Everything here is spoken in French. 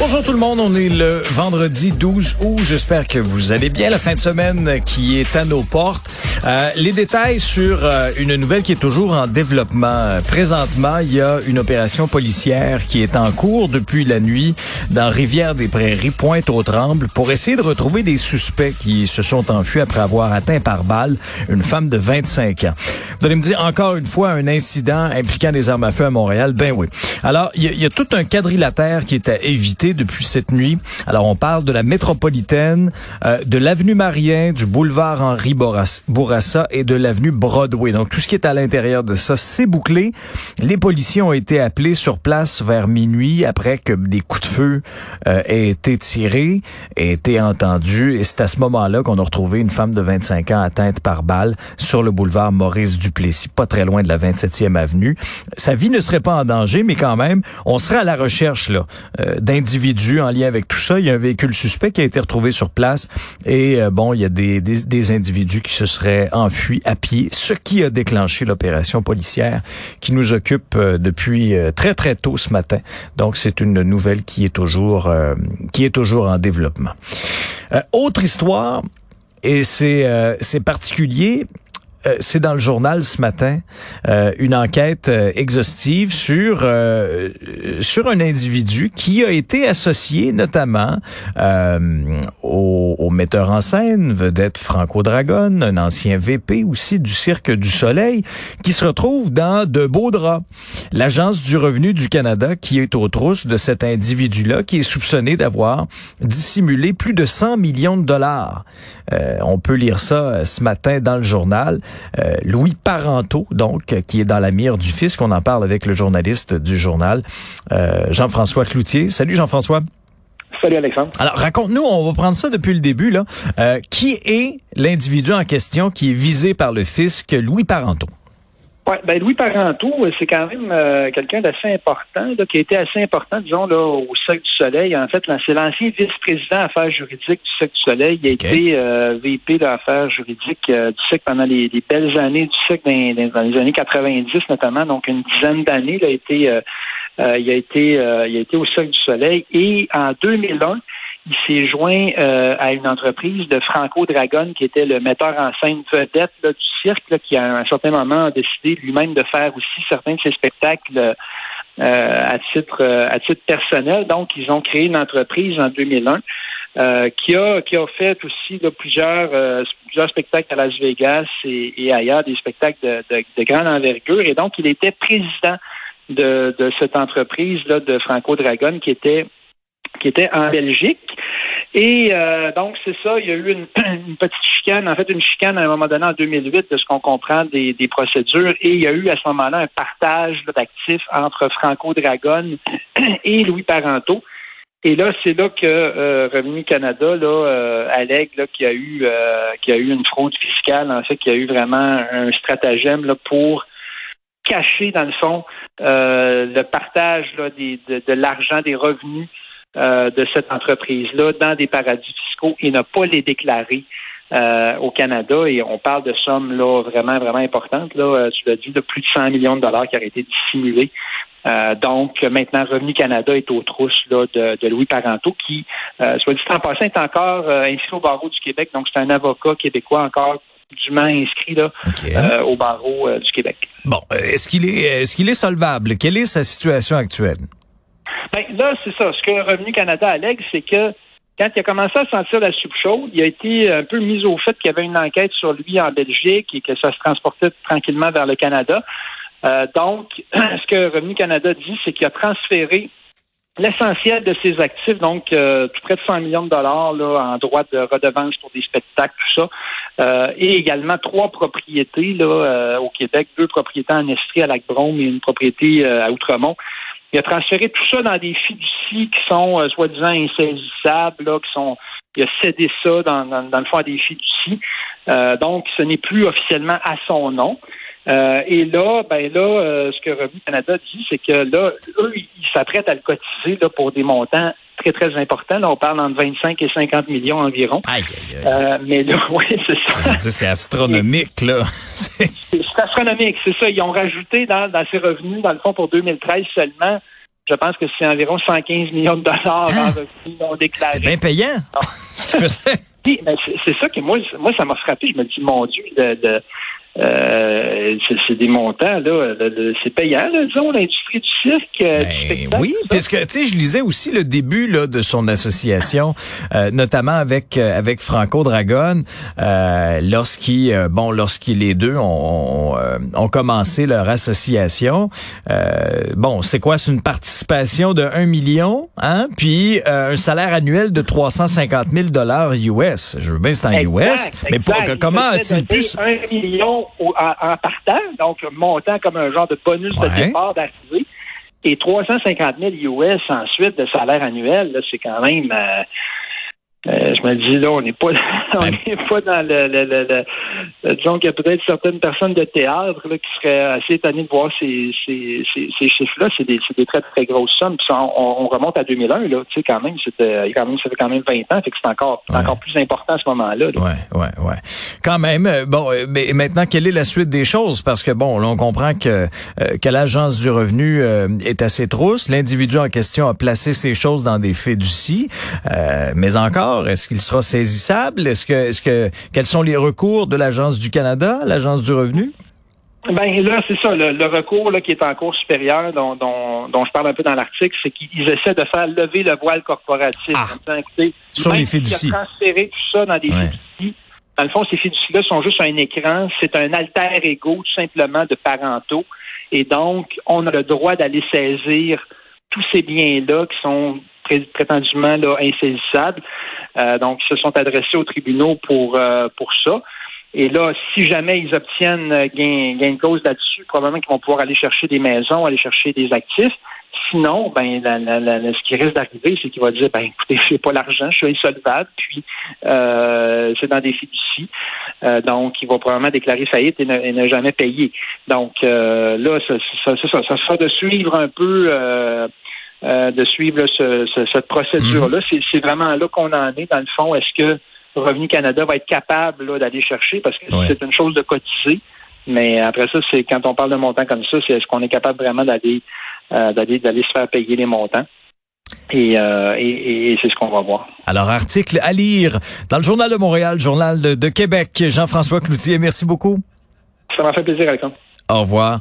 Bonjour tout le monde, on est le vendredi 12 août. J'espère que vous allez bien. La fin de semaine qui est à nos portes. Euh, les détails sur euh, une nouvelle qui est toujours en développement. Présentement, il y a une opération policière qui est en cours depuis la nuit dans Rivière-des-Prairies, Pointe-aux-Trembles, pour essayer de retrouver des suspects qui se sont enfuis après avoir atteint par balle une femme de 25 ans. Vous allez me dire encore une fois un incident impliquant des armes à feu à Montréal? Ben oui. Alors, il y, a tout un quadrilatère qui est à éviter depuis cette nuit. Alors, on parle de la métropolitaine, euh, de l'avenue Marien, du boulevard Henri Bourassa et de l'avenue Broadway. Donc, tout ce qui est à l'intérieur de ça, c'est bouclé. Les policiers ont été appelés sur place vers minuit après que des coups de feu euh, aient été tirés, aient été entendus. Et c'est à ce moment-là qu'on a retrouvé une femme de 25 ans atteinte par balle sur le boulevard Maurice Duplessis, pas très loin de la 27e avenue. Sa vie ne serait pas en danger, mais quand même, on serait à la recherche là euh, d'individus en lien avec tout ça. Il y a un véhicule suspect qui a été retrouvé sur place et euh, bon, il y a des, des, des, individus qui se seraient enfuis à pied, ce qui a déclenché l'opération policière qui nous occupe euh, depuis euh, très très tôt ce matin. Donc c'est une nouvelle qui est toujours euh, qui est toujours en développement. Euh, autre histoire et c'est c'est particulier euh, c'est dans le journal ce matin euh, une enquête euh, exhaustive sur sur un individu qui a été associé notamment metteur en scène vedette Franco Dragon, un ancien VP aussi du Cirque du Soleil, qui se retrouve dans de beaux draps. L'agence du revenu du Canada qui est aux trousses de cet individu-là qui est soupçonné d'avoir dissimulé plus de 100 millions de dollars. on peut lire ça ce matin dans le journal. Euh, Louis Parenteau, donc, qui est dans la mire du fisc. On en parle avec le journaliste du journal, euh, Jean-François Cloutier. Salut Jean-François. Salut Alexandre. Alors raconte-nous, on va prendre ça depuis le début là. Euh, qui est l'individu en question qui est visé par le fisc, Louis Parenteau? Ouais, ben Louis Parenteau, c'est quand même euh, quelqu'un d'assez important, là, qui a été assez important, disons, là, au Cirque du Soleil. En fait, c'est l'ancien vice-président affaires juridiques du Cirque du Soleil. Il a Okay. été euh, VP d'affaires juridiques euh, du Cirque pendant les, les belles années du Cirque dans, dans les années 90 notamment, donc une dizaine d'années. Il a été, euh, il a été, euh, il a été au Cirque du Soleil. Et en 2001, il s'est joint euh, à une entreprise de Franco Dragon, qui était le metteur en scène vedette là, du cirque, là, qui à un certain moment a décidé lui-même de faire aussi certains de ses spectacles euh, à titre euh, à titre personnel. Donc, ils ont créé une entreprise en 2001 euh, qui a qui a fait aussi là, plusieurs euh, plusieurs spectacles à Las Vegas et, et ailleurs, des spectacles de, de, de grande envergure. Et donc, il était président de, de cette entreprise là de Franco Dragon qui était qui était en Belgique. Et euh, donc, c'est ça, il y a eu une, petite chicane, en fait, une chicane à un moment donné en 2008, de ce qu'on comprend des, des, procédures. Et il y a eu à ce moment-là un partage d'actifs entre Franco Dragon et Louis Parenteau. Et là, c'est là que euh, Revenu Canada là, euh, allègue là, qu'il y a eu euh, qu'il y a eu une fraude fiscale, en fait, qu'il y a eu vraiment un stratagème là, pour cacher, dans le fond, euh, le partage là, des, de, de l'argent, des revenus euh, de cette entreprise-là dans des paradis fiscaux et ne pas les déclarer euh, au Canada. Et on parle de sommes là vraiment, vraiment importantes. Là, euh, tu l'as dit, de plus de 100 millions de dollars qui auraient été dissimulés. Euh, donc, maintenant, Revenu Canada est aux trousses là, de, de Louis Parenteau, qui, euh, soit dit en passant, est encore euh, inscrit au barreau du Québec. Donc, c'est un avocat québécois encore dûment inscrit là, Okay. euh, au barreau euh, du Québec. Bon, euh, est-ce qu'il est est-ce qu'il est solvable? Quelle est sa situation actuelle? Ben, là, c'est ça. Ce que Revenu Canada allègue, c'est que quand il a commencé à sentir la soupe chaude, il a été un peu mis au fait qu'il y avait une enquête sur lui en Belgique et que ça se transportait tranquillement vers le Canada. Euh, donc, ce que Revenu Canada dit, c'est qu'il a transféré l'essentiel de ses actifs, donc euh, tout près de 100 millions de dollars là, en droit de redevance pour des spectacles, tout ça, euh, et également trois propriétés là, euh, au Québec, deux propriétés en Estrie à Lac-Brome et une propriété euh, à Outremont. Il a transféré tout ça dans des fiducies qui sont euh, soi-disant insaisissables, là, qui sont il a cédé ça dans, dans, le fond à des fiducies. Euh, donc, ce n'est plus officiellement à son nom. Euh, et là, ben là, euh, ce que Revenu Canada dit, c'est que là, eux, ils s'apprêtent à le cotiser là, pour des montants très, très importants. Là, on parle entre 25 et 50 millions environ. Aïe, aïe, Euh, mais là, oui, c'est ça. C'est astronomique, là. c'est astronomique, c'est ça. Ils ont rajouté dans, dans ces revenus, dans le fond, pour 2013 seulement, je pense que c'est environ 115 millions de dollars en revenus non déclarés. C'est bien payant. Ah. c'est ça que moi, moi ça m'a frappé. Je me dis, mon Dieu, de euh, c'est des montants, là. C'est payant, là, disons, l'industrie du cirque. Euh, ben, oui, parce que, tu sais, je lisais aussi le début là, de son association, euh, notamment avec avec Franco Dragon, lorsqu'ils, bon, lorsqu'ils les deux ont, ont, commencé leur association. bon, c'est quoi? C'est une participation de 1 million, hein? Puis un salaire annuel de 350 000 dollars US. Je veux bien c'est en US, mais pour, comment a-t-il pu... 1 million en, partant, donc montant comme un genre de bonus de départ d'arrivée, et 350 000 US ensuite de salaire annuel, c'est quand même... Euh, euh, je me dis là, on n'est pas, on n'est pas dans le, le, le, disons qu'il y a peut-être certaines personnes de théâtre là, qui seraient assez étonnées de voir ces, ces, ces, chiffres-là. C'est des, des, très très grosses sommes. Puis on, on, remonte à 2001 là, tu sais quand même, c'était quand même ça fait quand même 20 ans, fait que c'est encore encore plus important à ce moment-là. Là. Ouais, ouais, ouais. Quand même. Euh, bon, euh, mais maintenant quelle est la suite des choses? Parce que bon, là on comprend que que l'agence du revenu est assez trousse. L'individu en question a placé ses choses dans des fiducies, mais encore est-ce qu'il sera saisissable? Est-ce que, est-ce que, quels sont les recours de l'Agence du Canada, l'Agence du revenu? Ben là, c'est ça. Le, recours là, qui est en cours supérieur, dont, dont, dont je parle un peu dans l'article, c'est qu'ils essaient de faire lever le voile corporatif. Ah, sur les fiducies. transférer tout ça dans des fiducies. Dans le fond, ces fiducies-là sont juste un écran. C'est un alter ego, tout simplement, de parentaux. Et donc, on a le droit d'aller saisir tous ces biens-là qui sont prétendument là, insaisissables. Euh, donc, ils se sont adressés aux tribunaux pour, euh, pour ça. Et là, si jamais ils obtiennent euh, gain, gain de cause là-dessus, probablement qu'ils vont pouvoir aller chercher des maisons, aller chercher des actifs. Sinon, ben, ce qui risque d'arriver, c'est qu'il va dire, ben, écoutez, je n'ai pas l'argent, je suis insolvable, puis c'est dans des fiducies. donc, il va probablement déclarer faillite et ne, jamais payer. Donc, là, ça, ça, ça, ça, sera de suivre un peu euh, de suivre cette procédure-là. Mhm. C'est vraiment là qu'on en est. Dans le fond, est-ce que Revenu Canada va être capable d'aller chercher? Parce que c'est une chose de cotiser. Mais après ça, c'est quand on parle de montants comme ça, c'est est-ce qu'on est capable vraiment d'aller euh, d'aller d'aller se faire payer les montants? Et, euh, et, c'est ce qu'on va voir. Alors, article à lire dans le Journal de Montréal, Journal de, Québec. Jean-François Cloutier, merci beaucoup. Ça m'a fait plaisir, Alexandre. Au revoir.